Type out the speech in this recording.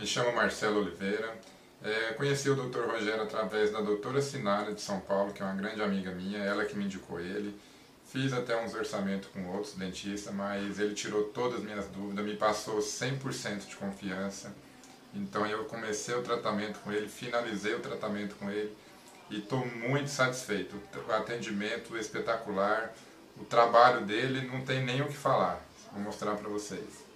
Me chamo Marcelo Oliveira. É, conheci o Dr. Rogério através da doutora Sinara de São Paulo, que é uma grande amiga minha, ela que me indicou ele. Fiz até uns orçamentos com outros dentistas, mas ele tirou todas as minhas dúvidas, me passou 100% de confiança. Então eu comecei o tratamento com ele, finalizei o tratamento com ele e estou muito satisfeito. O atendimento espetacular, o trabalho dele não tem nem o que falar. Vou mostrar para vocês.